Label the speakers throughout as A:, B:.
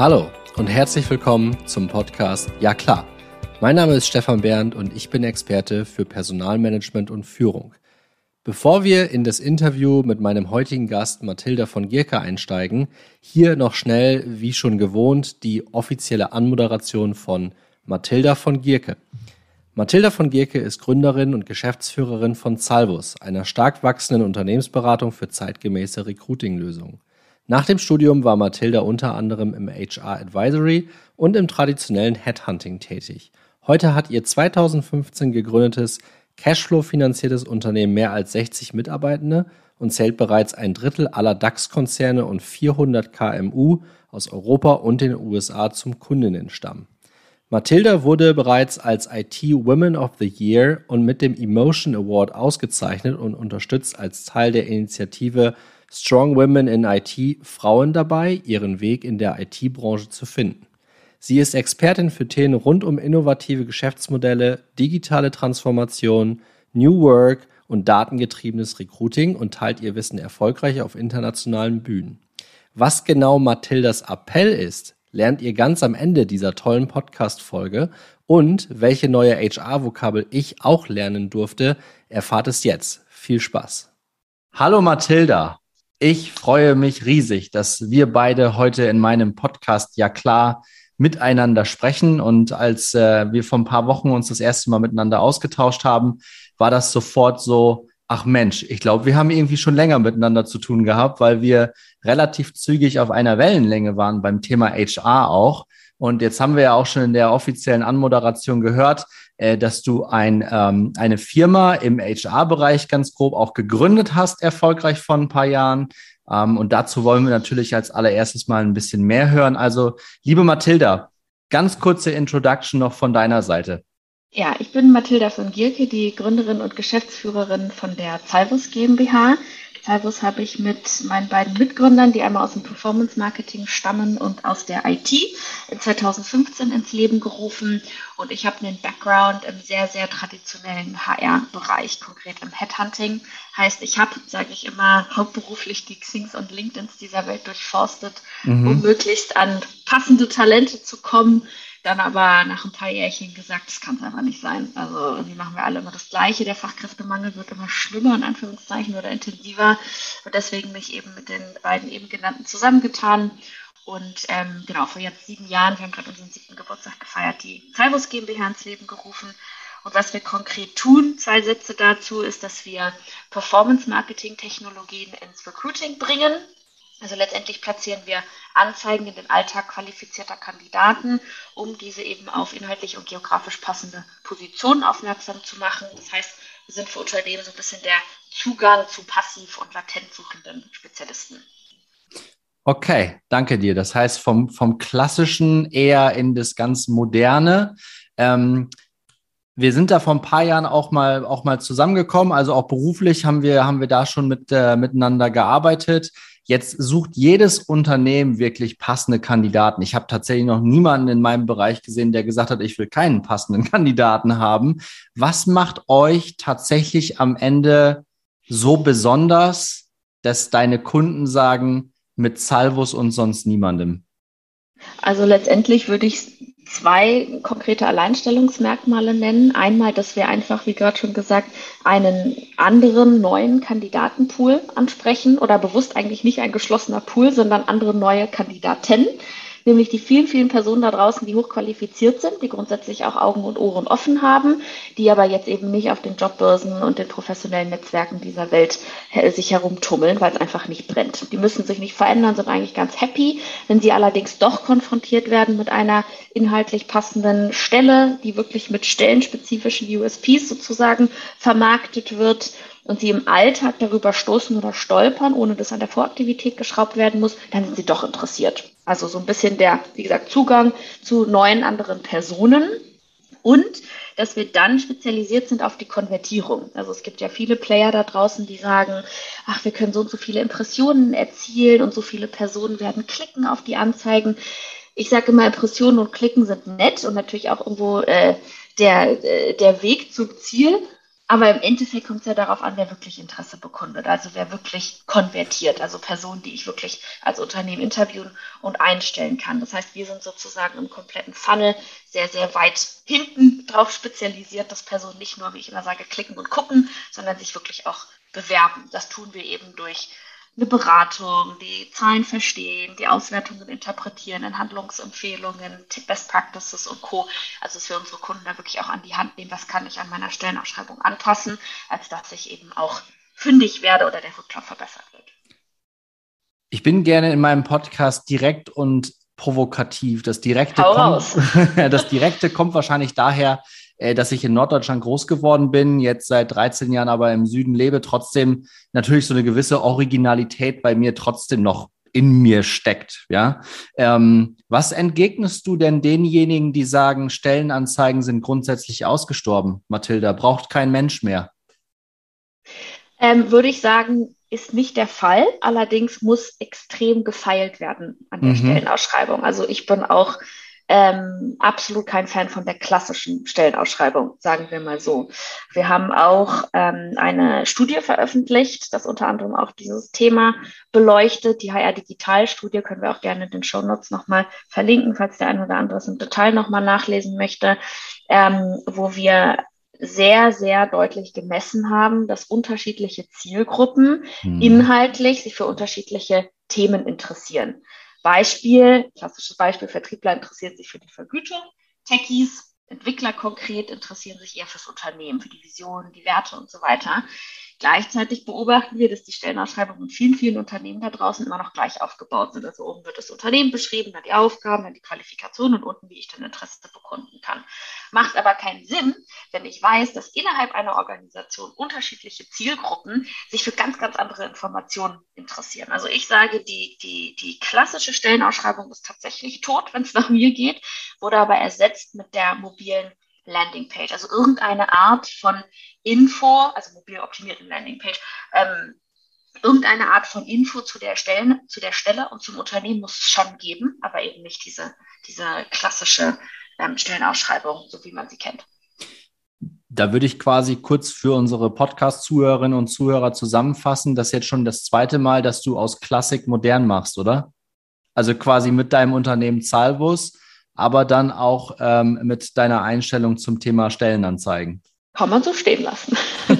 A: Hallo und herzlich willkommen zum Podcast Ja klar. Mein Name ist Stefan Bernd und ich bin Experte für Personalmanagement und Führung. Bevor wir in das Interview mit meinem heutigen Gast Mathilda von Gierke einsteigen, hier noch schnell, wie schon gewohnt, die offizielle Anmoderation von Mathilda von Gierke. Mathilda von Gierke ist Gründerin und Geschäftsführerin von Salvus, einer stark wachsenden Unternehmensberatung für zeitgemäße Recruiting-Lösungen. Nach dem Studium war Mathilda unter anderem im HR Advisory und im traditionellen Headhunting tätig. Heute hat ihr 2015 gegründetes Cashflow-finanziertes Unternehmen mehr als 60 Mitarbeitende und zählt bereits ein Drittel aller DAX-Konzerne und 400 KMU aus Europa und den USA zum Kundinnenstamm. Mathilda wurde bereits als IT Women of the Year und mit dem Emotion Award ausgezeichnet und unterstützt als Teil der Initiative Strong Women in IT Frauen dabei, ihren Weg in der IT-Branche zu finden. Sie ist Expertin für Themen rund um innovative Geschäftsmodelle, digitale Transformation, New Work und datengetriebenes Recruiting und teilt ihr Wissen erfolgreich auf internationalen Bühnen. Was genau Mathildas Appell ist, lernt ihr ganz am Ende dieser tollen Podcast-Folge und welche neue HR-Vokabel ich auch lernen durfte, erfahrt es jetzt. Viel Spaß. Hallo Mathilda. Ich freue mich riesig, dass wir beide heute in meinem Podcast ja klar miteinander sprechen. Und als äh, wir vor ein paar Wochen uns das erste Mal miteinander ausgetauscht haben, war das sofort so, ach Mensch, ich glaube, wir haben irgendwie schon länger miteinander zu tun gehabt, weil wir relativ zügig auf einer Wellenlänge waren beim Thema HR auch. Und jetzt haben wir ja auch schon in der offiziellen Anmoderation gehört, äh, dass du ein, ähm, eine Firma im HR-Bereich ganz grob auch gegründet hast, erfolgreich vor ein paar Jahren. Ähm, und dazu wollen wir natürlich als allererstes mal ein bisschen mehr hören. Also, liebe Mathilda, ganz kurze Introduction noch von deiner Seite.
B: Ja, ich bin Mathilda von Gierke, die Gründerin und Geschäftsführerin von der Zalvus GmbH. Salvus habe ich mit meinen beiden Mitgründern, die einmal aus dem Performance Marketing stammen und aus der IT, in 2015 ins Leben gerufen. Und ich habe einen Background im sehr, sehr traditionellen HR-Bereich, konkret im Headhunting. Heißt, ich habe, sage ich immer, hauptberuflich die Xings und LinkedIns dieser Welt durchforstet, mhm. um möglichst an passende Talente zu kommen dann aber nach ein paar Jährchen gesagt, das kann es einfach nicht sein. Also irgendwie machen wir alle immer das Gleiche. Der Fachkräftemangel wird immer schlimmer, in Anführungszeichen, oder intensiver. Und deswegen mich eben mit den beiden eben genannten zusammengetan. Und ähm, genau, vor jetzt sieben Jahren, wir haben gerade unseren siebten Geburtstag gefeiert, die Salvus GmbH ins Leben gerufen. Und was wir konkret tun, zwei Sätze dazu, ist, dass wir Performance-Marketing-Technologien ins Recruiting bringen. Also letztendlich platzieren wir Anzeigen in den Alltag qualifizierter Kandidaten, um diese eben auf inhaltlich und geografisch passende Positionen aufmerksam zu machen. Das heißt, wir sind für Unternehmen so ein bisschen der Zugang zu passiv und latent suchenden Spezialisten.
A: Okay, danke dir. Das heißt, vom, vom Klassischen eher in das ganz Moderne. Ähm, wir sind da vor ein paar Jahren auch mal, auch mal zusammengekommen. Also auch beruflich haben wir, haben wir da schon mit, äh, miteinander gearbeitet. Jetzt sucht jedes Unternehmen wirklich passende Kandidaten. Ich habe tatsächlich noch niemanden in meinem Bereich gesehen, der gesagt hat, ich will keinen passenden Kandidaten haben. Was macht euch tatsächlich am Ende so besonders, dass deine Kunden sagen, mit Salvus und sonst niemandem?
B: Also letztendlich würde ich zwei konkrete Alleinstellungsmerkmale nennen. Einmal, dass wir einfach, wie gerade schon gesagt, einen anderen neuen Kandidatenpool ansprechen oder bewusst eigentlich nicht ein geschlossener Pool, sondern andere neue Kandidaten nämlich die vielen, vielen Personen da draußen, die hochqualifiziert sind, die grundsätzlich auch Augen und Ohren offen haben, die aber jetzt eben nicht auf den Jobbörsen und den professionellen Netzwerken dieser Welt äh, sich herumtummeln, weil es einfach nicht brennt. Die müssen sich nicht verändern, sind eigentlich ganz happy. Wenn sie allerdings doch konfrontiert werden mit einer inhaltlich passenden Stelle, die wirklich mit stellenspezifischen USPs sozusagen vermarktet wird, und sie im Alltag darüber stoßen oder stolpern, ohne dass an der Voraktivität geschraubt werden muss, dann sind sie doch interessiert. Also so ein bisschen der, wie gesagt, Zugang zu neuen anderen Personen und dass wir dann spezialisiert sind auf die Konvertierung. Also es gibt ja viele Player da draußen, die sagen, ach, wir können so und so viele Impressionen erzielen und so viele Personen werden klicken auf die Anzeigen. Ich sage immer, Impressionen und Klicken sind nett und natürlich auch irgendwo äh, der, äh, der Weg zum Ziel. Aber im Endeffekt kommt es ja darauf an, wer wirklich Interesse bekundet, also wer wirklich konvertiert, also Personen, die ich wirklich als Unternehmen interviewen und einstellen kann. Das heißt, wir sind sozusagen im kompletten Funnel sehr, sehr weit hinten drauf spezialisiert, dass Personen nicht nur, wie ich immer sage, klicken und gucken, sondern sich wirklich auch bewerben. Das tun wir eben durch eine Beratung, die Zahlen verstehen, die Auswertungen interpretieren, in Handlungsempfehlungen, Best Practices und Co. Also dass wir unsere Kunden da wirklich auch an die Hand nehmen, was kann ich an meiner Stellenausschreibung anpassen, als dass ich eben auch fündig werde oder der Rücklauf verbessert wird.
A: Ich bin gerne in meinem Podcast direkt und provokativ. Das Direkte, kommt, das Direkte kommt wahrscheinlich daher, dass ich in Norddeutschland groß geworden bin, jetzt seit 13 Jahren aber im Süden lebe, trotzdem natürlich so eine gewisse Originalität bei mir trotzdem noch in mir steckt. Ja, ähm, was entgegnest du denn denjenigen, die sagen, Stellenanzeigen sind grundsätzlich ausgestorben? Mathilda, braucht kein Mensch mehr?
B: Ähm, würde ich sagen, ist nicht der Fall. Allerdings muss extrem gefeilt werden an der mhm. Stellenausschreibung. Also ich bin auch ähm, absolut kein Fan von der klassischen Stellenausschreibung, sagen wir mal so. Wir haben auch ähm, eine Studie veröffentlicht, das unter anderem auch dieses Thema beleuchtet. Die HR Digital Studie können wir auch gerne in den Show Notes nochmal verlinken, falls der ein oder andere es im Detail nochmal nachlesen möchte, ähm, wo wir sehr, sehr deutlich gemessen haben, dass unterschiedliche Zielgruppen hm. inhaltlich sich für unterschiedliche Themen interessieren. Beispiel, klassisches Beispiel, Vertriebler interessieren sich für die Vergütung, Techies, Entwickler konkret interessieren sich eher fürs Unternehmen, für die Visionen, die Werte und so weiter. Gleichzeitig beobachten wir, dass die Stellenausschreibungen in vielen, vielen Unternehmen da draußen immer noch gleich aufgebaut sind. Also oben wird das Unternehmen beschrieben, dann die Aufgaben, dann die Qualifikation und unten, wie ich dann Interesse bekunden kann. Macht aber keinen Sinn, wenn ich weiß, dass innerhalb einer Organisation unterschiedliche Zielgruppen sich für ganz, ganz andere Informationen interessieren. Also ich sage, die, die, die klassische Stellenausschreibung ist tatsächlich tot, wenn es nach mir geht, wurde aber ersetzt mit der mobilen Landingpage, also irgendeine Art von Info, also mobil optimierte Landingpage, ähm, irgendeine Art von Info zu der, Stellen, zu der Stelle und zum Unternehmen muss es schon geben, aber eben nicht diese, diese klassische ähm, Stellenausschreibung, so wie man sie kennt.
A: Da würde ich quasi kurz für unsere Podcast-Zuhörerinnen und Zuhörer zusammenfassen, das ist jetzt schon das zweite Mal, dass du aus Klassik modern machst, oder? Also quasi mit deinem Unternehmen Zahlbus aber dann auch ähm, mit deiner Einstellung zum Thema Stellenanzeigen.
B: Kann man so stehen lassen.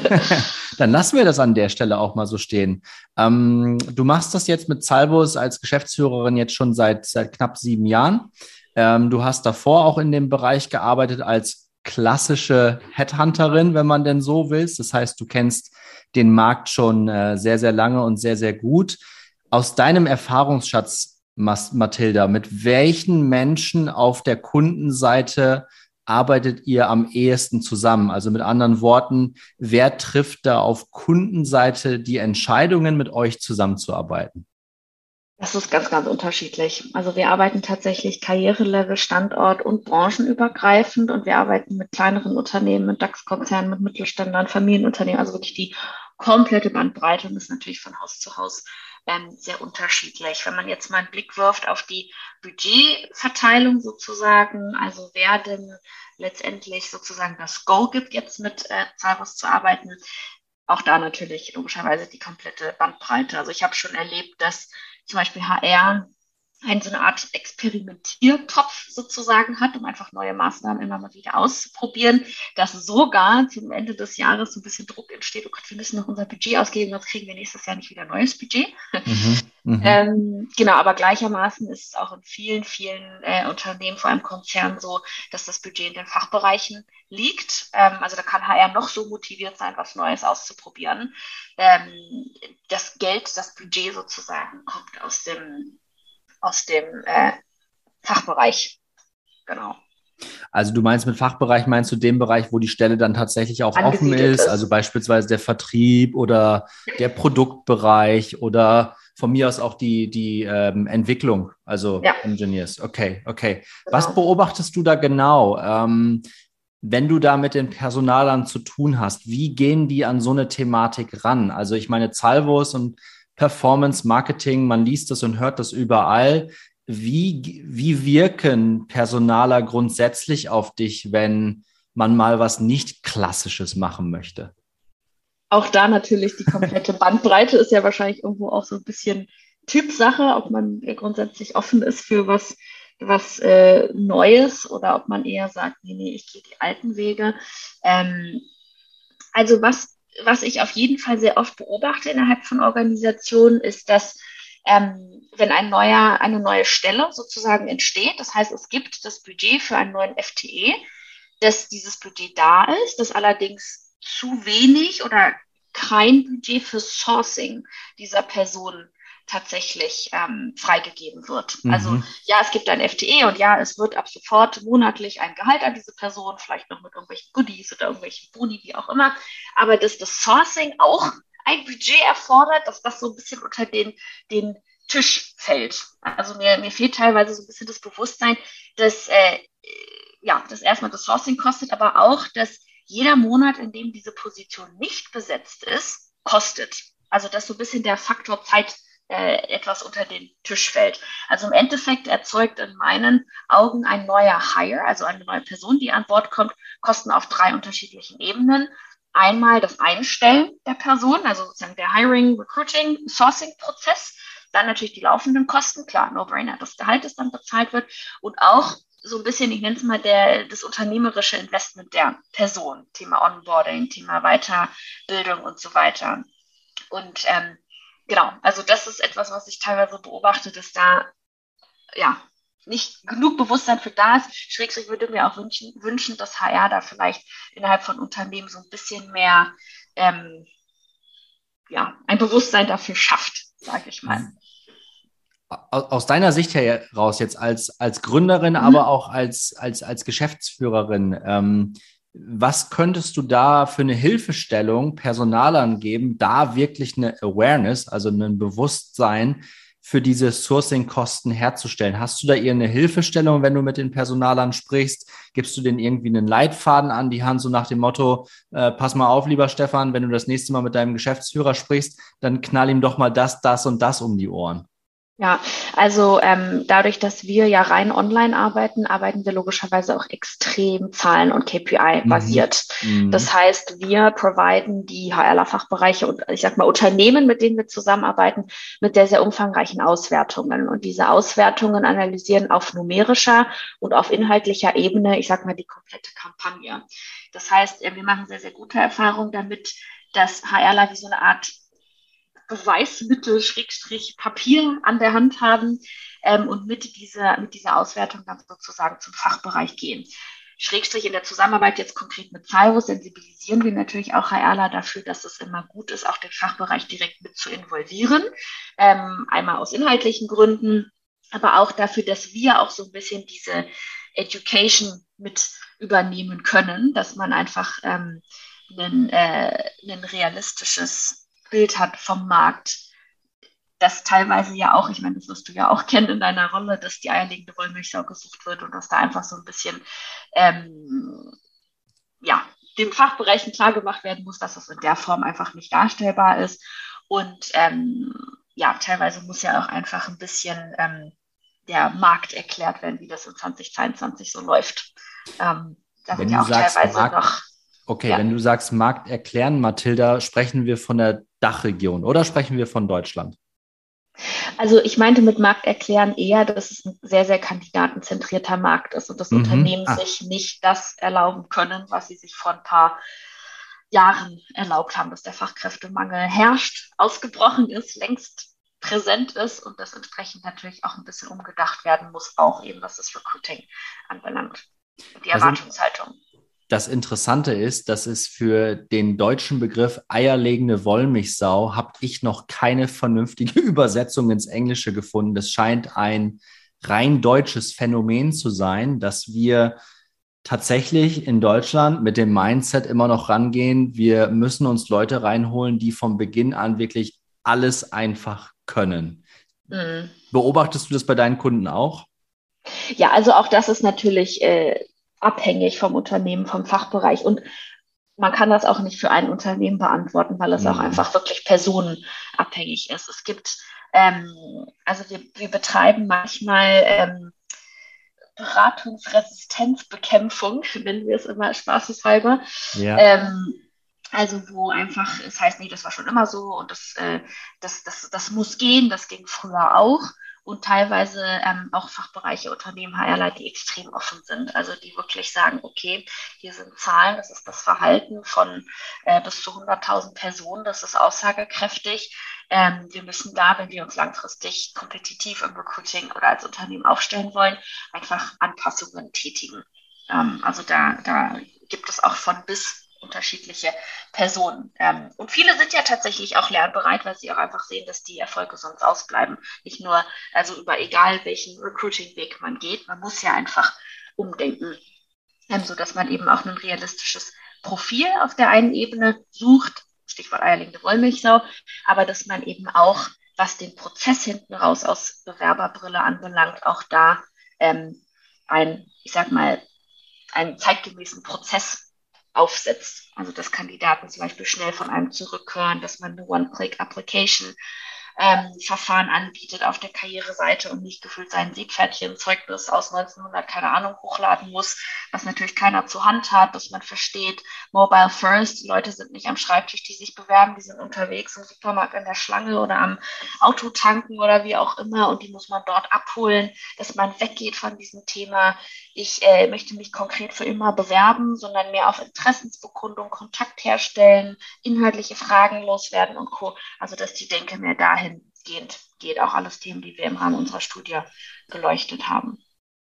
A: dann lassen wir das an der Stelle auch mal so stehen. Ähm, du machst das jetzt mit Salvos als Geschäftsführerin jetzt schon seit, seit knapp sieben Jahren. Ähm, du hast davor auch in dem Bereich gearbeitet als klassische Headhunterin, wenn man denn so will. Das heißt, du kennst den Markt schon äh, sehr, sehr lange und sehr, sehr gut. Aus deinem Erfahrungsschatz, Mathilda, mit welchen Menschen auf der Kundenseite arbeitet ihr am ehesten zusammen? Also mit anderen Worten, wer trifft da auf Kundenseite die Entscheidungen, mit euch zusammenzuarbeiten?
B: Das ist ganz, ganz unterschiedlich. Also wir arbeiten tatsächlich Karrierelevel, Standort und branchenübergreifend und wir arbeiten mit kleineren Unternehmen, mit DAX-Konzernen, mit Mittelständlern, Familienunternehmen, also wirklich die komplette Bandbreite und ist natürlich von Haus zu Haus ähm, sehr unterschiedlich. Wenn man jetzt mal einen Blick wirft auf die Budgetverteilung sozusagen, also wer denn letztendlich sozusagen das Go gibt, jetzt mit äh, Zahlus zu arbeiten, auch da natürlich logischerweise die komplette Bandbreite. Also ich habe schon erlebt, dass zum Beispiel HR ein, so eine Art Experimentiertopf sozusagen hat, um einfach neue Maßnahmen immer mal wieder auszuprobieren, dass sogar zum Ende des Jahres so ein bisschen Druck entsteht, oh Gott, wir müssen noch unser Budget ausgeben, sonst kriegen wir nächstes Jahr nicht wieder neues Budget. Mhm, mhm. ähm, genau, aber gleichermaßen ist es auch in vielen, vielen äh, Unternehmen, vor allem Konzernen so, dass das Budget in den Fachbereichen liegt. Ähm, also da kann HR noch so motiviert sein, was Neues auszuprobieren. Ähm, das Geld, das Budget sozusagen kommt aus dem aus dem äh, Fachbereich. Genau.
A: Also du meinst mit Fachbereich, meinst du den Bereich, wo die Stelle dann tatsächlich auch offen ist, ist, also beispielsweise der Vertrieb oder der Produktbereich oder von mir aus auch die, die ähm, Entwicklung, also ja. Engineers. Okay, okay. Genau. Was beobachtest du da genau? Ähm, wenn du da mit den Personalern zu tun hast, wie gehen die an so eine Thematik ran? Also ich meine, Salvos und Performance Marketing, man liest das und hört das überall. Wie, wie wirken Personaler grundsätzlich auf dich, wenn man mal was nicht Klassisches machen möchte?
B: auch da natürlich die komplette Bandbreite ist ja wahrscheinlich irgendwo auch so ein bisschen Typsache, ob man grundsätzlich offen ist für was, was äh, Neues oder ob man eher sagt, nee, nee, ich gehe die alten Wege. Ähm, also was, was ich auf jeden Fall sehr oft beobachte innerhalb von Organisationen, ist, dass ähm, wenn ein neuer, eine neue Stelle sozusagen entsteht, das heißt, es gibt das Budget für einen neuen FTE, dass dieses Budget da ist, dass allerdings zu wenig oder kein Budget für Sourcing dieser Person tatsächlich ähm, freigegeben wird. Mhm. Also ja, es gibt ein FTE und ja, es wird ab sofort monatlich ein Gehalt an diese Person, vielleicht noch mit irgendwelchen Goodies oder irgendwelchen Boni, wie auch immer. Aber dass das Sourcing auch ein Budget erfordert, dass das so ein bisschen unter den, den Tisch fällt. Also mir, mir fehlt teilweise so ein bisschen das Bewusstsein, dass äh, ja, dass erstmal das Sourcing kostet, aber auch, dass jeder Monat, in dem diese Position nicht besetzt ist, kostet. Also dass so ein bisschen der Faktor Zeit etwas unter den Tisch fällt. Also im Endeffekt erzeugt in meinen Augen ein neuer Hire, also eine neue Person, die an Bord kommt, Kosten auf drei unterschiedlichen Ebenen. Einmal das Einstellen der Person, also sozusagen der Hiring, Recruiting, Sourcing-Prozess. Dann natürlich die laufenden Kosten, klar, No-Brainer, das Gehalt, das dann bezahlt wird. Und auch so ein bisschen, ich nenne es mal, der, das unternehmerische Investment der Person. Thema Onboarding, Thema Weiterbildung und so weiter. Und ähm, genau, also das ist etwas, was ich teilweise beobachte, dass da ja nicht genug Bewusstsein für da ist. Schrägstrich würde mir auch wünschen, wünschen, dass HR da vielleicht innerhalb von Unternehmen so ein bisschen mehr ähm, ja, ein Bewusstsein dafür schafft, sage ich mal
A: aus deiner Sicht heraus jetzt als, als Gründerin, mhm. aber auch als, als, als Geschäftsführerin, ähm, was könntest du da für eine Hilfestellung Personalern geben, da wirklich eine Awareness, also ein Bewusstsein für diese Sourcing-Kosten herzustellen? Hast du da irgendeine Hilfestellung, wenn du mit den Personalern sprichst? Gibst du denen irgendwie einen Leitfaden an die Hand, so nach dem Motto, äh, pass mal auf, lieber Stefan, wenn du das nächste Mal mit deinem Geschäftsführer sprichst, dann knall ihm doch mal das, das und das um die Ohren?
B: Ja, also ähm, dadurch, dass wir ja rein online arbeiten, arbeiten wir logischerweise auch extrem Zahlen- und KPI-basiert. Mhm. mhm. Das heißt, wir providen die HRler-Fachbereiche und ich sag mal Unternehmen, mit denen wir zusammenarbeiten, mit sehr, sehr umfangreichen Auswertungen. Und diese Auswertungen analysieren auf numerischer und auf inhaltlicher Ebene, ich sag mal, die komplette Kampagne. Das heißt, wir machen sehr, sehr gute Erfahrungen damit, dass HRler wie so eine Art Beweismittel, Schrägstrich Papier an der Hand haben ähm, und mit dieser, mit dieser Auswertung dann sozusagen zum Fachbereich gehen. Schrägstrich in der Zusammenarbeit jetzt konkret mit Cyrus sensibilisieren wir natürlich auch HRler dafür, dass es immer gut ist, auch den Fachbereich direkt mit zu involvieren. Ähm, einmal aus inhaltlichen Gründen, aber auch dafür, dass wir auch so ein bisschen diese Education mit übernehmen können, dass man einfach ähm, ein, äh, ein realistisches Bild hat vom Markt, das teilweise ja auch, ich meine, das wirst du ja auch kennen in deiner Rolle, dass die eierlegende Wollmilchsau gesucht wird und dass da einfach so ein bisschen, ähm, ja, den Fachbereichen klar gemacht werden muss, dass das in der Form einfach nicht darstellbar ist. Und ähm, ja, teilweise muss ja auch einfach ein bisschen ähm, der Markt erklärt werden, wie das in 2022 so läuft. Ähm,
A: da Wenn sind ja auch teilweise Markt, noch Okay, ja. wenn du sagst Markt erklären, Mathilda, sprechen wir von der Dachregion oder sprechen wir von Deutschland?
B: Also ich meinte mit Markt erklären eher, dass es ein sehr, sehr kandidatenzentrierter Markt ist und dass mhm. Unternehmen ah. sich nicht das erlauben können, was sie sich vor ein paar Jahren erlaubt haben, dass der Fachkräftemangel herrscht, ausgebrochen ist, längst präsent ist und das entsprechend natürlich auch ein bisschen umgedacht werden muss, auch eben was das Recruiting anbelangt. Die also Erwartungshaltung. Also
A: das Interessante ist, dass es für den deutschen Begriff eierlegende Wollmilchsau habe ich noch keine vernünftige Übersetzung ins Englische gefunden. Das scheint ein rein deutsches Phänomen zu sein, dass wir tatsächlich in Deutschland mit dem Mindset immer noch rangehen, wir müssen uns Leute reinholen, die von Beginn an wirklich alles einfach können. Mhm. Beobachtest du das bei deinen Kunden auch?
B: Ja, also auch das ist natürlich äh, abhängig vom Unternehmen, vom Fachbereich. Und man kann das auch nicht für ein Unternehmen beantworten, weil es mhm. auch einfach wirklich personenabhängig ist. Es gibt, ähm, also wir, wir betreiben manchmal ähm, Beratungsresistenzbekämpfung, nennen wir es immer spaßeshalber. Ja. Ähm, Also wo einfach, es heißt, nee, das war schon immer so und das, äh, das, das, das muss gehen, das ging früher auch. Und teilweise ähm, auch Fachbereiche, Unternehmen, HRler, die extrem offen sind. Also die wirklich sagen, okay, hier sind Zahlen, das ist das Verhalten von äh, bis zu 100.000 Personen, das ist aussagekräftig. Ähm, wir müssen da, wenn wir uns langfristig kompetitiv im Recruiting oder als Unternehmen aufstellen wollen, einfach Anpassungen tätigen. Ähm, also da, da gibt es auch von bis unterschiedliche Personen. Ähm, und viele sind ja tatsächlich auch lernbereit, weil sie auch einfach sehen, dass die Erfolge sonst ausbleiben. Nicht nur, also über egal welchen Recruiting-Weg man geht, man muss ja einfach umdenken, ähm, so dass man eben auch ein realistisches Profil auf der einen Ebene sucht, Stichwort eierlegende Wollmilchsau, aber dass man eben auch, was den Prozess hinten raus aus Bewerberbrille anbelangt, auch da ähm, ein, ich sag mal, einen zeitgemäßen Prozess aufsetzt. Also dass Kandidaten zum Beispiel schnell von einem zurückhören, dass man eine One-Click-Application ähm, Verfahren anbietet auf der Karriereseite und nicht gefühlt sein Siegpferdchenzeugnis aus 1900, keine Ahnung, hochladen muss, was natürlich keiner zur Hand hat, dass man versteht, Mobile First, die Leute sind nicht am Schreibtisch, die sich bewerben, die sind unterwegs im Supermarkt in der Schlange oder am Auto tanken oder wie auch immer und die muss man dort abholen, dass man weggeht von diesem Thema, ich äh, möchte mich konkret für immer bewerben, sondern mehr auf Interessensbekundung, Kontakt herstellen, inhaltliche Fragen loswerden und Co. Also dass die Denke mehr dahingehend geht, auch alles Themen, die wir im Rahmen unserer Studie beleuchtet haben.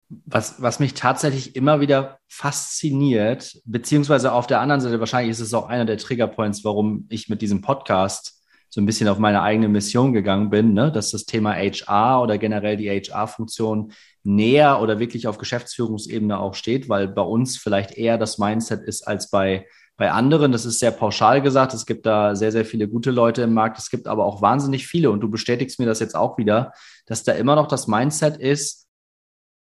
A: Was, was mich tatsächlich immer wieder fasziniert, beziehungsweise auf der anderen Seite, wahrscheinlich ist es auch einer der Triggerpoints, warum ich mit diesem Podcast so ein bisschen auf meine eigene Mission gegangen bin, ne? dass das Thema HR oder generell die HR-Funktion näher oder wirklich auf Geschäftsführungsebene auch steht, weil bei uns vielleicht eher das Mindset ist als bei, bei anderen. Das ist sehr pauschal gesagt. Es gibt da sehr, sehr viele gute Leute im Markt. Es gibt aber auch wahnsinnig viele. Und du bestätigst mir das jetzt auch wieder, dass da immer noch das Mindset ist,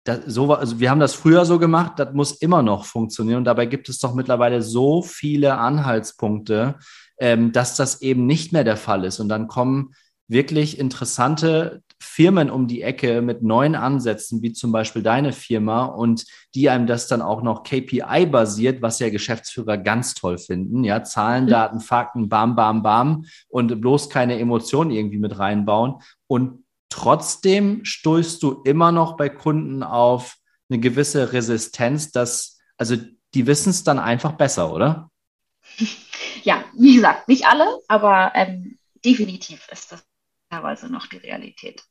A: das, so, also wir haben das früher so gemacht, das muss immer noch funktionieren. Und dabei gibt es doch mittlerweile so viele Anhaltspunkte, ähm, dass das eben nicht mehr der Fall ist. Und dann kommen wirklich interessante Firmen um die Ecke mit neuen Ansätzen, wie zum Beispiel deine Firma, und die einem das dann auch noch KPI-basiert, was ja Geschäftsführer ganz toll finden. Ja, Zahlen, mhm. Daten, Fakten, bam, bam, bam und bloß keine Emotionen irgendwie mit reinbauen. Und trotzdem stößt du immer noch bei Kunden auf eine gewisse Resistenz, dass, also die wissen es dann einfach besser, oder?
B: Ja, wie gesagt, nicht alle, aber ähm, definitiv ist das teilweise noch die Realität.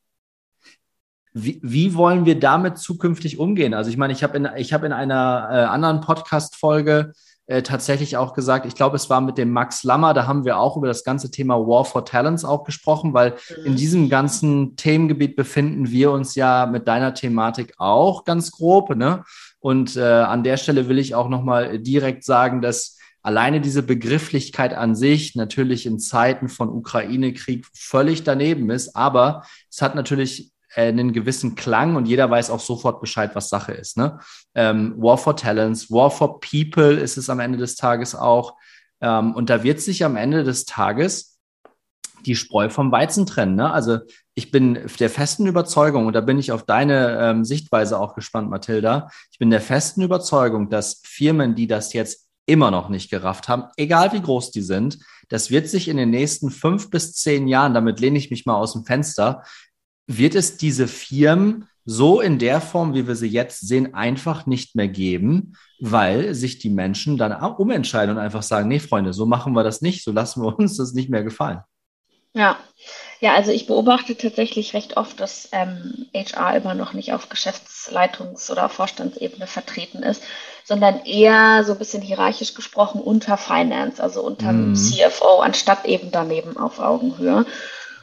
A: Wie, wie, wollen wir damit zukünftig umgehen? Also ich meine, ich habe in, hab in einer äh, anderen Podcast-Folge äh, tatsächlich auch gesagt, ich glaube, es war mit dem Max Lammer, da haben wir auch über das ganze Thema War for Talents auch gesprochen, weil mhm. in diesem ganzen Themengebiet befinden wir uns ja mit deiner Thematik auch ganz grob. Ne? Und äh, an der Stelle will ich auch nochmal direkt sagen, dass alleine diese Begrifflichkeit an sich natürlich in Zeiten von Ukraine-Krieg völlig daneben ist, aber es hat natürlich äh, einen gewissen Klang und jeder weiß auch sofort Bescheid, was Sache ist. Ne? Ähm, War for Talents, War for People ist es am Ende des Tages auch. Ähm, und da wird sich am Ende des Tages die Spreu vom Weizen trennen. Ne? Also ich bin der festen Überzeugung, und da bin ich auf deine ähm, Sichtweise auch gespannt, Mathilda, ich bin der festen Überzeugung, dass Firmen, die das jetzt immer noch nicht gerafft haben, egal wie groß die sind. Das wird sich in den nächsten fünf bis zehn Jahren, damit lehne ich mich mal aus dem Fenster, wird es diese Firmen so in der Form, wie wir sie jetzt sehen, einfach nicht mehr geben, weil sich die Menschen dann umentscheiden und einfach sagen, nee, Freunde, so machen wir das nicht, so lassen wir uns das nicht mehr gefallen.
B: Ja, ja, also ich beobachte tatsächlich recht oft, dass ähm, HR immer noch nicht auf Geschäftsleitungs- oder Vorstandsebene vertreten ist, sondern eher so ein bisschen hierarchisch gesprochen unter Finance, also unter mhm. CFO, anstatt eben daneben auf Augenhöhe.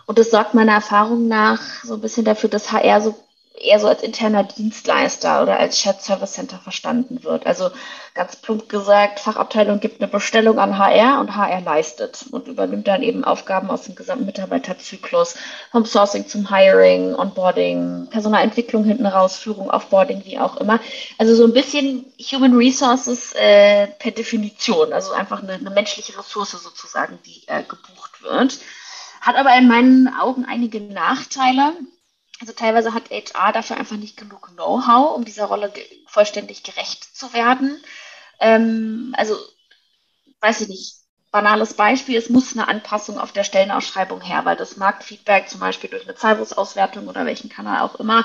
B: Und das sorgt meiner Erfahrung nach so ein bisschen dafür, dass HR so eher so als interner Dienstleister oder als Shared Service Center verstanden wird. Also ganz plump gesagt, Fachabteilung gibt eine Bestellung an HR und HR leistet und übernimmt dann eben Aufgaben aus dem gesamten Mitarbeiterzyklus, vom Sourcing zum Hiring, Onboarding, Personalentwicklung hinten raus, Führung, Offboarding, wie auch immer. Also so ein bisschen Human Resources äh, per Definition, also einfach eine, eine menschliche Ressource sozusagen, die äh, gebucht wird. Hat aber in meinen Augen einige Nachteile. Also teilweise hat HR dafür einfach nicht genug Know-how, um dieser Rolle vollständig gerecht zu werden. Ähm, also weiß ich nicht. banales Beispiel, es muss eine Anpassung auf der Stellenausschreibung her, weil das Marktfeedback zum Beispiel durch eine Zahlungsauswertung oder welchen Kanal auch immer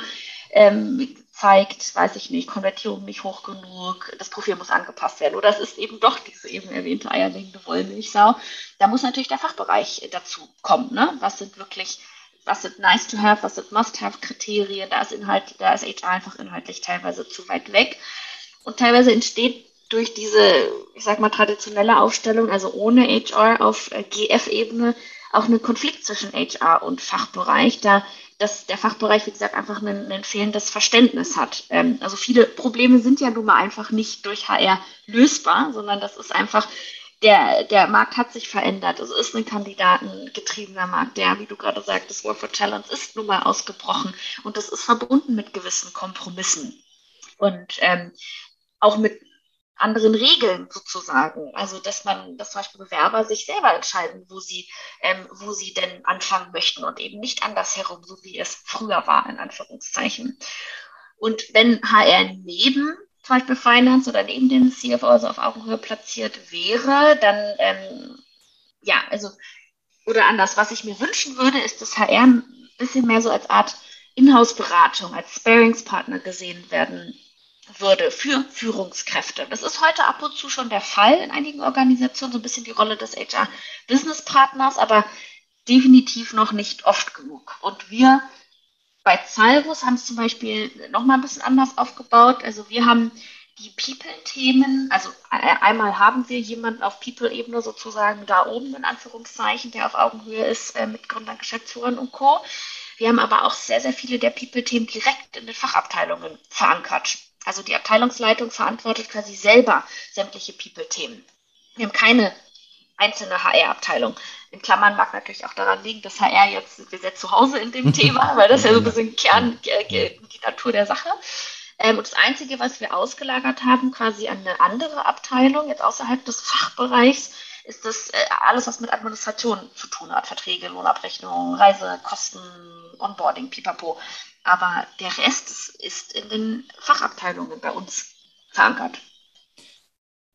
B: ähm, zeigt, weiß ich nicht, Konvertierung nicht hoch genug, das Profil muss angepasst werden. Oder es ist eben doch diese eben erwähnte eierlegende Wollmilchsau. Da muss natürlich der Fachbereich dazu kommen. Ne? Was sind wirklich, was sind nice to have, was sind must have Kriterien? Da ist Inhalt, da ist HR einfach inhaltlich teilweise zu weit weg. Und teilweise entsteht durch diese, ich sag mal, traditionelle Aufstellung, also ohne HR auf äh, GF-Ebene, auch ein Konflikt zwischen HR und Fachbereich, da dass der Fachbereich, wie gesagt, einfach ein, ein fehlendes Verständnis hat. Ähm, also viele Probleme sind ja nun mal einfach nicht durch HR lösbar, sondern das ist einfach, der, der Markt hat sich verändert. Es ist ein kandidatengetriebener Markt, der, wie du gerade sagtest, War for Challenge ist nun mal ausgebrochen und das ist verbunden mit gewissen Kompromissen. Und ähm, auch mit anderen Regeln sozusagen. Also dass man, dass zum Beispiel Bewerber sich selber entscheiden, wo sie, ähm, wo sie denn anfangen möchten und eben nicht andersherum, so wie es früher war, in Anführungszeichen. Und wenn HR neben zum Beispiel Finance oder neben dem CFO, also auf Augenhöhe platziert wäre, dann ähm, ja, also oder anders, was ich mir wünschen würde, ist, dass HR ein bisschen mehr so als Art Inhouse-Beratung, als Sparingspartner gesehen werden würde für Führungskräfte. Das ist heute ab und zu schon der Fall in einigen Organisationen, so ein bisschen die Rolle des HR-Business-Partners, aber definitiv noch nicht oft genug. Und wir bei Zalvus haben es zum Beispiel nochmal ein bisschen anders aufgebaut. Also wir haben die People-Themen, also einmal haben wir jemanden auf People-Ebene sozusagen da oben, in Anführungszeichen, der auf Augenhöhe ist äh, mit Gründern, Geschäftsführern und Co. Wir haben aber auch sehr, sehr viele der People-Themen direkt in den Fachabteilungen verankert. Also die Abteilungsleitung verantwortet quasi selber sämtliche People-Themen. Wir haben keine einzelne HR-Abteilung. In Klammern mag natürlich auch daran liegen, dass HR jetzt, wir sind zu Hause in dem Thema, weil das ja so ein bisschen Kern, äh, die Natur der Sache. Ähm, und das Einzige, was wir ausgelagert haben, quasi an eine andere Abteilung, jetzt außerhalb des Fachbereichs, ist das äh, alles, was mit Administration zu tun hat. Verträge, Lohnabrechnung, Reisekosten, Onboarding, pipapo. Aber der Rest ist in den Fachabteilungen bei uns verankert.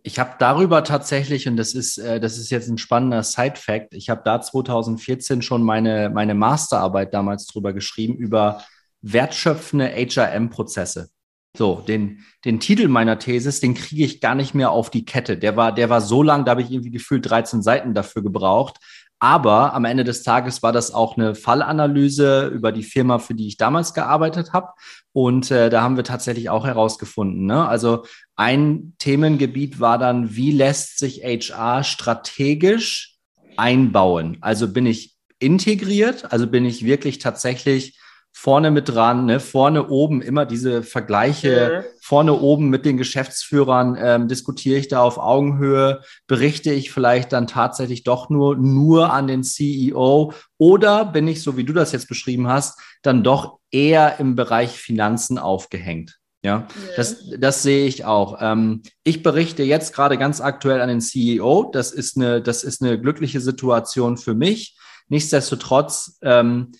A: Ich habe darüber tatsächlich, und das ist, äh, das ist jetzt ein spannender Side-Fact, ich habe da 2014 schon meine, meine Masterarbeit damals drüber geschrieben, über wertschöpfende HRM-Prozesse. So, den, den Titel meiner Thesis, den kriege ich gar nicht mehr auf die Kette. Der war, der war so lang, da habe ich irgendwie gefühlt 13 Seiten dafür gebraucht. Aber am Ende des Tages war das auch eine Fallanalyse über die Firma, für die ich damals gearbeitet habe. Und äh, da haben wir tatsächlich auch herausgefunden. Ne? Also ein Themengebiet war dann, wie lässt sich HR strategisch einbauen? Also bin ich integriert? Also bin ich wirklich tatsächlich vorne mit dran, ne? vorne oben immer diese Vergleiche, mhm. vorne oben mit den Geschäftsführern ähm, diskutiere ich da auf Augenhöhe, berichte ich vielleicht dann tatsächlich doch nur, nur an den CEO oder bin ich, so wie du das jetzt beschrieben hast, dann doch eher im Bereich Finanzen aufgehängt. Ja, das, das sehe ich auch. Ähm, ich berichte jetzt gerade ganz aktuell an den CEO. Das ist eine, das ist eine glückliche Situation für mich. Nichtsdestotrotz ähm,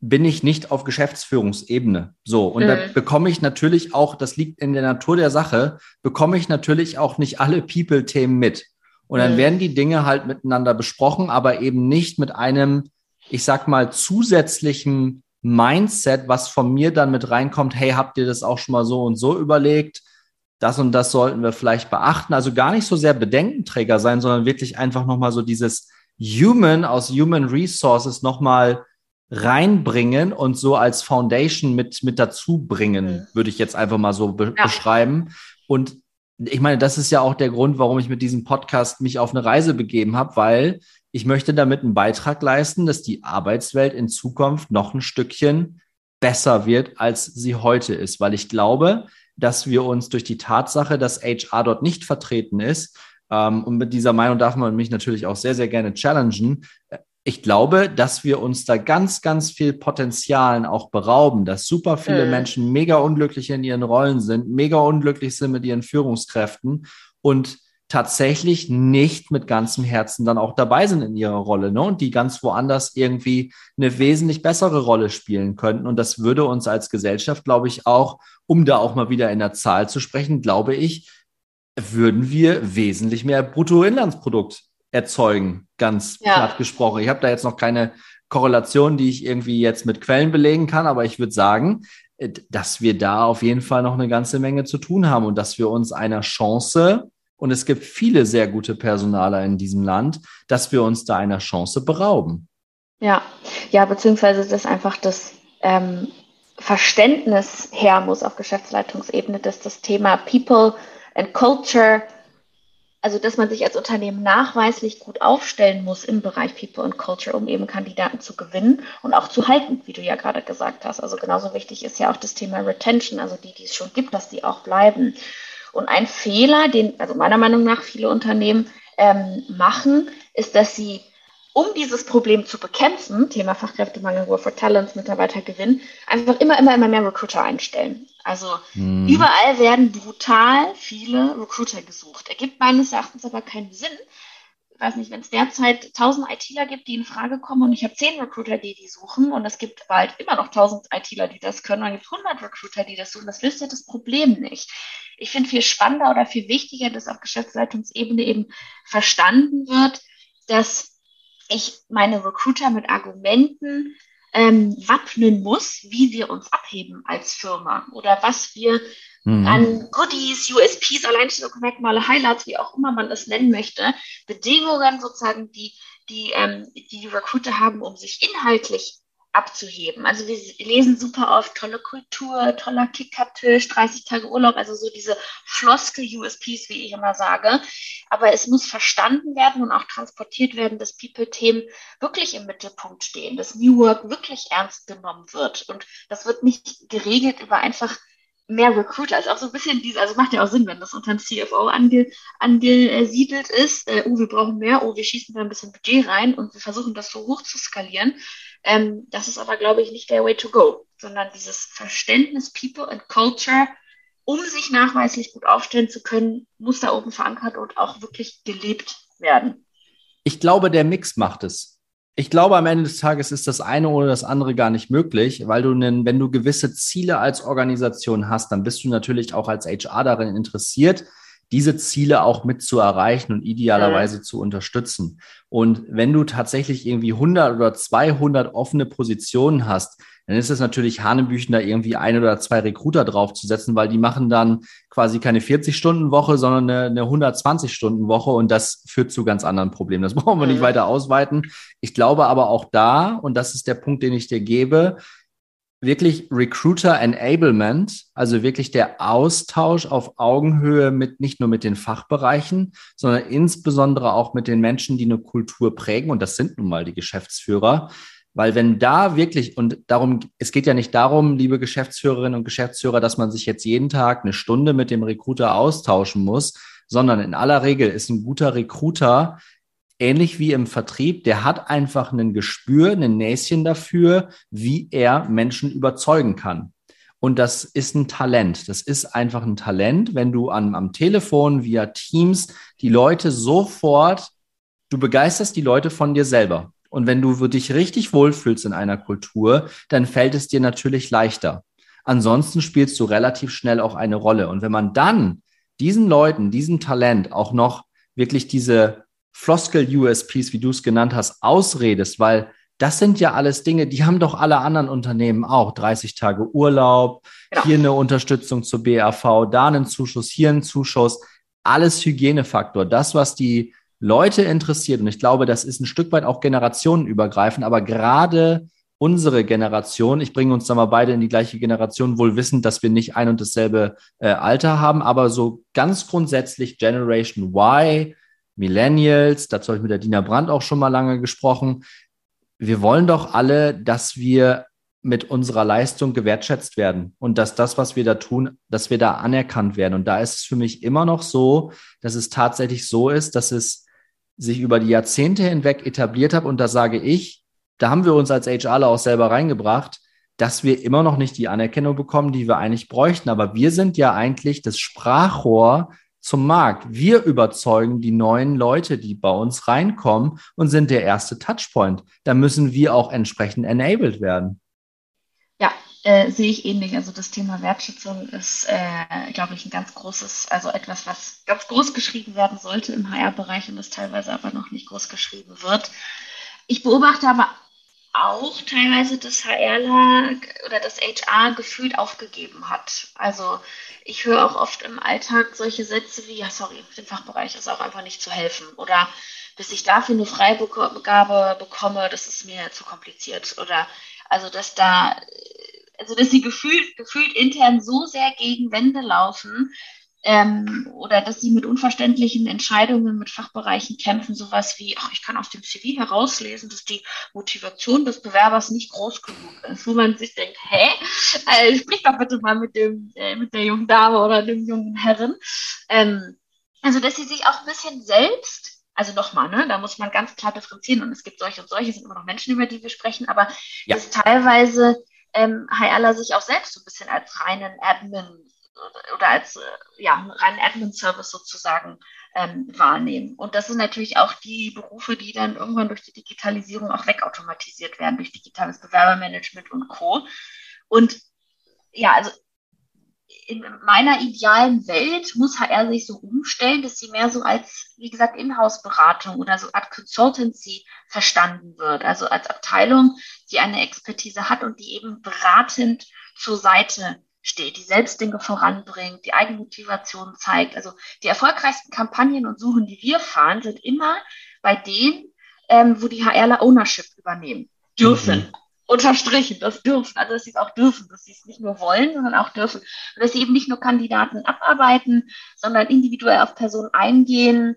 A: bin ich nicht auf Geschäftsführungsebene. So, und mhm. da bekomme ich natürlich auch, das liegt in der Natur der Sache, bekomme ich natürlich auch nicht alle People-Themen mit. Und dann mhm. werden die Dinge halt miteinander besprochen, aber eben nicht mit einem, ich sag mal, zusätzlichen Mindset, was von mir dann mit reinkommt, hey, habt ihr das auch schon mal so und so überlegt? Das und das sollten wir vielleicht beachten. Also gar nicht so sehr Bedenkenträger sein, sondern wirklich einfach nochmal so dieses Human aus Human Resources nochmal reinbringen und so als Foundation mit, mit dazu bringen, mhm. würde ich jetzt einfach mal so be ja. beschreiben. Und ich meine, das ist ja auch der Grund, warum ich mit diesem Podcast mich auf eine Reise begeben habe, weil ich möchte damit einen Beitrag leisten, dass die Arbeitswelt in Zukunft noch ein Stückchen besser wird, als sie heute ist, weil ich glaube, dass wir uns durch die Tatsache, dass HR dort nicht vertreten ist, ähm, und mit dieser Meinung darf man mich natürlich auch sehr, sehr gerne challengen, ich glaube, dass wir uns da ganz, ganz viel Potenzialen auch berauben, dass super viele mhm. Menschen mega unglücklich in ihren Rollen sind, mega unglücklich sind mit ihren Führungskräften und tatsächlich nicht mit ganzem Herzen dann auch dabei sind in ihrer Rolle ne? und die ganz woanders irgendwie eine wesentlich bessere Rolle spielen könnten. Und das würde uns als Gesellschaft, glaube ich, auch, um da auch mal wieder in der Zahl zu sprechen, glaube ich, würden wir wesentlich mehr Bruttoinlandsprodukt erzeugen, ganz ja. platt gesprochen. Ich habe da jetzt noch keine Korrelation, die ich irgendwie jetzt mit Quellen belegen kann, aber ich würde sagen, äh, dass wir da auf jeden Fall noch eine ganze Menge zu tun haben und dass wir uns einer Chance, und es gibt viele sehr gute Personaler in diesem Land, dass wir uns da einer Chance berauben.
B: Ja, ja, beziehungsweise dass einfach das ähm, Verständnis her muss auf Geschäftsleitungsebene, dass das Thema People and Culture also dass man sich als Unternehmen nachweislich gut aufstellen muss im Bereich People and Culture, um eben Kandidaten zu gewinnen und auch zu halten, wie du ja gerade gesagt hast. Also genauso wichtig ist ja auch das Thema Retention, also die, die es schon gibt, dass die auch bleiben. Und ein Fehler, den also meiner Meinung nach viele Unternehmen ähm, machen, ist, dass sie um dieses Problem zu bekämpfen, Thema Fachkräftemangel, War for Talents, Mitarbeitergewinn, einfach immer, immer, immer mehr Recruiter einstellen. Also mhm. überall werden brutal viele Recruiter gesucht. Ergibt meines Erachtens aber keinen Sinn. Ich weiß nicht, wenn es derzeit 1000 ITler gibt, die in Frage kommen und ich habe 10 Recruiter, die die suchen und es gibt bald immer noch 1000 ITler, die das können, und es gibt 100 Recruiter, die das suchen, das löst ja das Problem nicht. Ich finde viel spannender oder viel wichtiger, dass auf Geschäftsleitungsebene eben verstanden wird, dass ich meine Recruiter mit Argumenten ähm, wappnen muss, wie wir uns abheben als Firma oder was wir mhm. an Goodies, USPs, Alleinstellungsmerkmale, Highlights, wie auch immer man es nennen möchte, Bedingungen sozusagen, die die, ähm, die Recruiter haben, um sich inhaltlich abzuheben. Also wir lesen super oft tolle Kultur, toller Kickertisch, 30 Tage Urlaub, also so diese Floskel-USPs, wie ich immer sage. Aber es muss verstanden werden und auch transportiert werden, dass People-Themen wirklich im Mittelpunkt stehen, dass New Work wirklich ernst genommen wird. Und das wird nicht geregelt über einfach mehr Recruiter. Ist auch so ein bisschen diese, also macht ja auch Sinn, wenn das unter dem CFO ange, angesiedelt ist. Äh, oh, wir brauchen mehr, oh, wir schießen da ein bisschen Budget rein und wir versuchen das so hoch zu skalieren. Ähm, das ist aber, glaube ich, nicht der Way to go, sondern dieses Verständnis People and Culture, um sich nachweislich gut aufstellen zu können, muss da oben verankert und auch wirklich gelebt werden.
A: Ich glaube, der Mix macht es. Ich glaube, am Ende des Tages ist das eine oder das andere gar nicht möglich, weil du, wenn du gewisse Ziele als Organisation hast, dann bist du natürlich auch als HR darin interessiert, diese Ziele auch mit zu erreichen und idealerweise ja. zu unterstützen. Und wenn du tatsächlich irgendwie 100 oder 200 offene Positionen hast, dann ist es natürlich Hanebüchen, da irgendwie ein oder zwei Recruiter draufzusetzen, weil die machen dann quasi keine 40-Stunden-Woche, sondern eine, eine 120-Stunden-Woche und das führt zu ganz anderen Problemen. Das brauchen wir nicht weiter ausweiten. Ich glaube aber auch da, und das ist der Punkt, den ich dir gebe, wirklich Recruiter Enablement, also wirklich der Austausch auf Augenhöhe mit nicht nur mit den Fachbereichen, sondern insbesondere auch mit den Menschen, die eine Kultur prägen. Und das sind nun mal die Geschäftsführer. Weil wenn da wirklich, und darum, es geht ja nicht darum, liebe Geschäftsführerinnen und Geschäftsführer, dass man sich jetzt jeden Tag eine Stunde mit dem Recruiter austauschen muss, sondern in aller Regel ist ein guter Recruiter ähnlich wie im Vertrieb, der hat einfach ein Gespür, ein Näschen dafür, wie er Menschen überzeugen kann. Und das ist ein Talent. Das ist einfach ein Talent, wenn du an, am Telefon via Teams die Leute sofort, du begeisterst die Leute von dir selber. Und wenn du dich richtig wohlfühlst in einer Kultur, dann fällt es dir natürlich leichter. Ansonsten spielst du relativ schnell auch eine Rolle. Und wenn man dann diesen Leuten, diesem Talent auch noch wirklich diese Floskel-USPs, wie du es genannt hast, ausredest, weil das sind ja alles Dinge, die haben doch alle anderen Unternehmen auch. 30 Tage Urlaub, genau. hier eine Unterstützung zur BAV, da einen Zuschuss, hier einen Zuschuss. Alles Hygienefaktor. Das, was die Leute interessiert. Und ich glaube, das ist ein Stück weit auch generationenübergreifend, aber gerade unsere Generation, ich bringe uns da mal beide in die gleiche Generation, wohl wissend, dass wir nicht ein und dasselbe äh, Alter haben, aber so ganz grundsätzlich Generation Y, Millennials, dazu habe ich mit der Dina Brandt auch schon mal lange gesprochen. Wir wollen doch alle, dass wir mit unserer Leistung gewertschätzt werden und dass das, was wir da tun, dass wir da anerkannt werden. Und da ist es für mich immer noch so, dass es tatsächlich so ist, dass es sich über die Jahrzehnte hinweg etabliert hat. Und da sage ich, da haben wir uns als HRler auch selber reingebracht, dass wir immer noch nicht die Anerkennung bekommen, die wir eigentlich bräuchten. Aber wir sind ja eigentlich das Sprachrohr zum Markt. Wir überzeugen die neuen Leute, die bei uns reinkommen und sind der erste Touchpoint. Da müssen wir auch entsprechend enabled werden.
B: Ja, äh, sehe ich ähnlich. Also das Thema Wertschätzung ist, äh, glaube ich, ein ganz großes, also etwas, was ganz groß geschrieben werden sollte im HR-Bereich und das teilweise aber noch nicht groß geschrieben wird. Ich beobachte aber auch teilweise dass HRler oder das HR gefühlt aufgegeben hat. Also ich höre auch oft im Alltag solche Sätze wie, ja, sorry, dem Fachbereich ist auch einfach nicht zu helfen. Oder bis ich dafür eine Freigabe bekomme, das ist mir zu kompliziert. Oder also dass da, also dass sie gefühlt, gefühlt intern so sehr gegen Wände laufen, ähm, oder dass sie mit unverständlichen Entscheidungen mit Fachbereichen kämpfen, sowas wie, ach, ich kann aus dem CV herauslesen, dass die Motivation des Bewerbers nicht groß genug ist, wo man sich denkt, hä, äh, sprich doch bitte mal mit dem, äh, mit der jungen Dame oder dem jungen Herren. Ähm, also, dass sie sich auch ein bisschen selbst also nochmal, ne, da muss man ganz klar differenzieren und es gibt solche und solche, sind immer noch Menschen, über die wir sprechen, aber ja. dass teilweise ähm, Hayala sich auch selbst so ein bisschen als reinen Admin oder als äh, ja, reinen Admin-Service sozusagen ähm, wahrnehmen. Und das sind natürlich auch die Berufe, die dann irgendwann durch die Digitalisierung auch wegautomatisiert werden, durch digitales Bewerbermanagement und Co. Und ja, also in meiner idealen Welt muss HR sich so umstellen, dass sie mehr so als, wie gesagt, Inhouse-Beratung oder so Art Consultancy verstanden wird. Also als Abteilung, die eine Expertise hat und die eben beratend zur Seite steht, die selbst Dinge voranbringt, die Eigenmotivation zeigt. Also die erfolgreichsten Kampagnen und Suchen, die wir fahren, sind immer bei denen, ähm, wo die HRler Ownership übernehmen dürfen. Mhm. Unterstrichen, das dürfen, also dass sie es auch dürfen, dass sie es nicht nur wollen, sondern auch dürfen. Und dass sie eben nicht nur Kandidaten abarbeiten, sondern individuell auf Personen eingehen.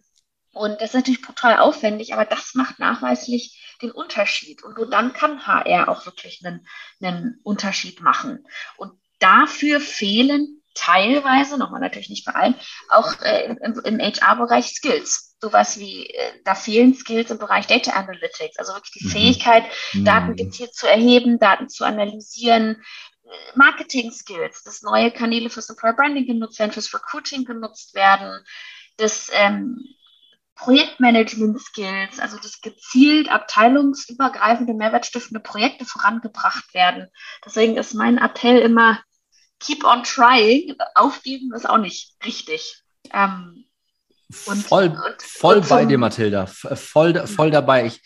B: Und das ist natürlich brutal aufwendig, aber das macht nachweislich den Unterschied. Und nur dann kann HR auch wirklich einen, einen Unterschied machen. Und dafür fehlen teilweise, nochmal natürlich nicht bei allen, auch äh, im, im HR-Bereich Skills. Sowas wie, äh, da fehlen Skills im Bereich Data Analytics, also wirklich die mhm. Fähigkeit, mhm. Daten gezielt zu erheben, Daten zu analysieren, äh, Marketing-Skills, dass neue Kanäle fürs Employer Branding genutzt werden, fürs Recruiting genutzt werden, dass ähm, Projektmanagement-Skills, also dass gezielt abteilungsübergreifende, mehrwertstiftende Projekte vorangebracht werden. Deswegen ist mein Appell immer, keep on trying. Aufgeben ist auch nicht richtig. Ähm,
A: und, voll und, voll und bei dir, Mathilda. Voll, voll dabei. Ich,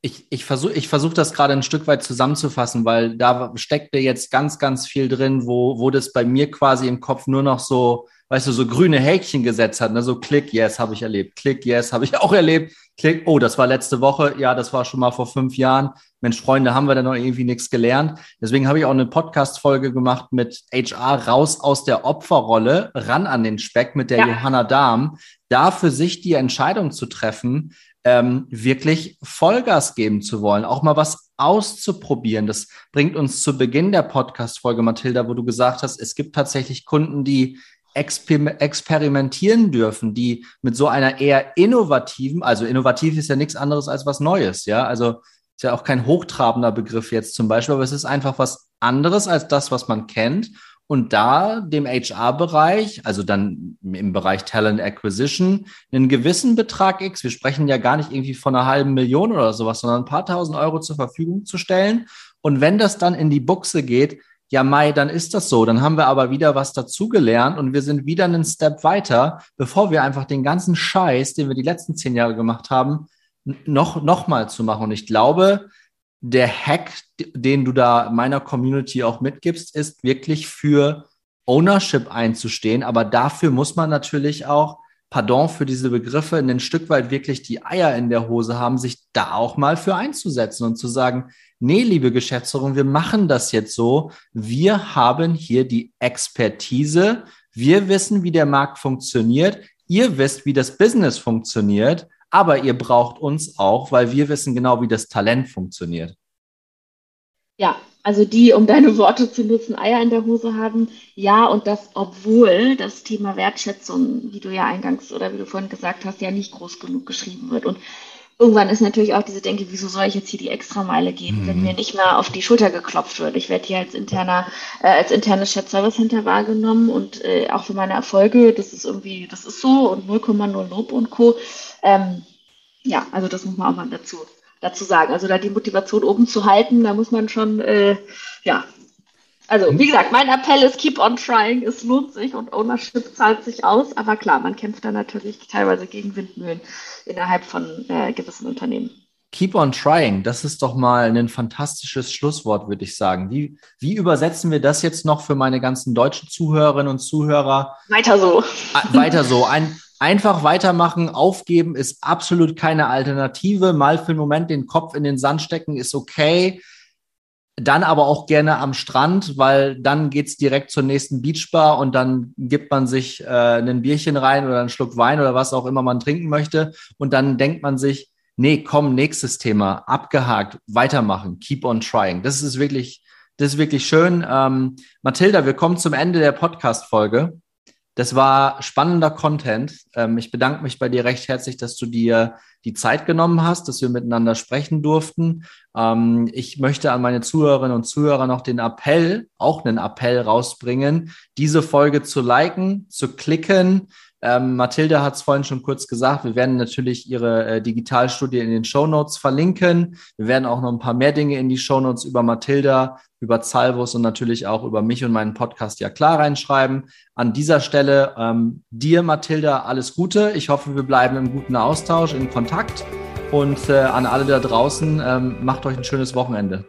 A: ich, ich versuche ich versuch das gerade ein Stück weit zusammenzufassen, weil da steckte jetzt ganz, ganz viel drin, wo, wo das bei mir quasi im Kopf nur noch so weißt du, so grüne Häkchen gesetzt hat, ne? so Klick, yes, habe ich erlebt, Klick, yes, habe ich auch erlebt, Klick, oh, das war letzte Woche, ja, das war schon mal vor fünf Jahren. Mensch, Freunde, haben wir da noch irgendwie nichts gelernt? Deswegen habe ich auch eine Podcast-Folge gemacht mit HR raus aus der Opferrolle, ran an den Speck mit der ja. Johanna Dahm, da für sich die Entscheidung zu treffen, ähm, wirklich Vollgas geben zu wollen, auch mal was auszuprobieren. Das bringt uns zu Beginn der Podcast-Folge, Mathilda, wo du gesagt hast, es gibt tatsächlich Kunden, die exper experimentieren dürfen, die mit so einer eher innovativen, also innovativ ist ja nichts anderes als was Neues, ja, also ist ja auch kein hochtrabender Begriff jetzt zum Beispiel, aber es ist einfach was anderes als das, was man kennt. Und da dem HR-Bereich, also dann im Bereich Talent Acquisition, einen gewissen Betrag X, wir sprechen ja gar nicht irgendwie von einer halben Million oder sowas, sondern ein paar tausend Euro zur Verfügung zu stellen. Und wenn das dann in die Buchse geht, ja, Mai, dann ist das so. Dann haben wir aber wieder was dazugelernt und wir sind wieder einen Step weiter, bevor wir einfach den ganzen Scheiß, den wir die letzten zehn Jahre gemacht haben, noch, noch mal zu machen. Und ich glaube, der Hack, den du da meiner Community auch mitgibst, ist wirklich für Ownership einzustehen. Aber dafür muss man natürlich auch, pardon für diese Begriffe, ein Stück weit wirklich die Eier in der Hose haben, sich da auch mal für einzusetzen und zu sagen, nee, liebe Geschäftsführung, wir machen das jetzt so. Wir haben hier die Expertise. Wir wissen, wie der Markt funktioniert. Ihr wisst, wie das Business funktioniert. Aber ihr braucht uns auch, weil wir wissen genau, wie das Talent funktioniert.
B: Ja, also die, um deine Worte zu nutzen, Eier in der Hose haben. Ja, und das, obwohl das Thema Wertschätzung, wie du ja eingangs oder wie du vorhin gesagt hast, ja nicht groß genug geschrieben wird. Und irgendwann ist natürlich auch diese Denke, wieso soll ich jetzt hier die Extrameile gehen, mhm. wenn mir nicht mal auf die Schulter geklopft wird. Ich werde hier als interner, äh, als internes Chat Service Center wahrgenommen und äh, auch für meine Erfolge, das ist irgendwie, das ist so und 0,0 Lob und Co. Ähm, ja, also das muss man auch mal dazu, dazu sagen. Also da die Motivation oben zu halten, da muss man schon, äh, ja, Also, wie gesagt, mein Appell ist keep on trying. Es lohnt sich und Ownership zahlt sich aus. Aber klar, man kämpft da natürlich teilweise gegen Windmühlen innerhalb von äh, gewissen Unternehmen.
A: Keep on trying, das ist doch mal ein fantastisches Schlusswort, würde ich sagen. Wie, wie übersetzen wir das jetzt noch für meine ganzen deutschen Zuhörerinnen und Zuhörer?
B: Weiter so.
A: Weiter so. Ein, einfach weitermachen, aufgeben ist absolut keine Alternative. Mal für einen Moment den Kopf in den Sand stecken ist okay. Dann aber auch gerne am Strand, weil dann geht's direkt zur nächsten Beachbar und dann gibt man sich äh, ein Bierchen rein oder einen Schluck Wein oder was auch immer man trinken möchte. Und dann denkt man sich, nee, komm, nächstes Thema, abgehakt, weitermachen, keep on trying. Das ist wirklich, das ist wirklich schön. Ähm, Mathilda, wir kommen zum Ende der Podcast-Folge. Das war spannender Content. Ähm, ich bedanke mich bei dir recht herzlich, dass du dir die Zeit genommen hast, dass wir miteinander sprechen durften. Ähm, ich möchte an meine Zuhörerinnen und Zuhörer noch den Appell, auch einen Appell rausbringen, diese Folge zu liken, zu klicken, ähm, Mathilde hat es vorhin schon kurz gesagt. Wir werden natürlich ihre äh, Digitalstudie in den Show Notes verlinken. Wir werden auch noch ein paar mehr Dinge in die Show Notes über Mathilda, über Zalvus und natürlich auch über mich und meinen Podcast ja klar reinschreiben. An dieser Stelle ähm, dir, Mathilda, alles Gute. Ich hoffe, wir bleiben im guten Austausch, in Kontakt. Und äh, an alle da draußen, ähm, macht euch ein schönes Wochenende.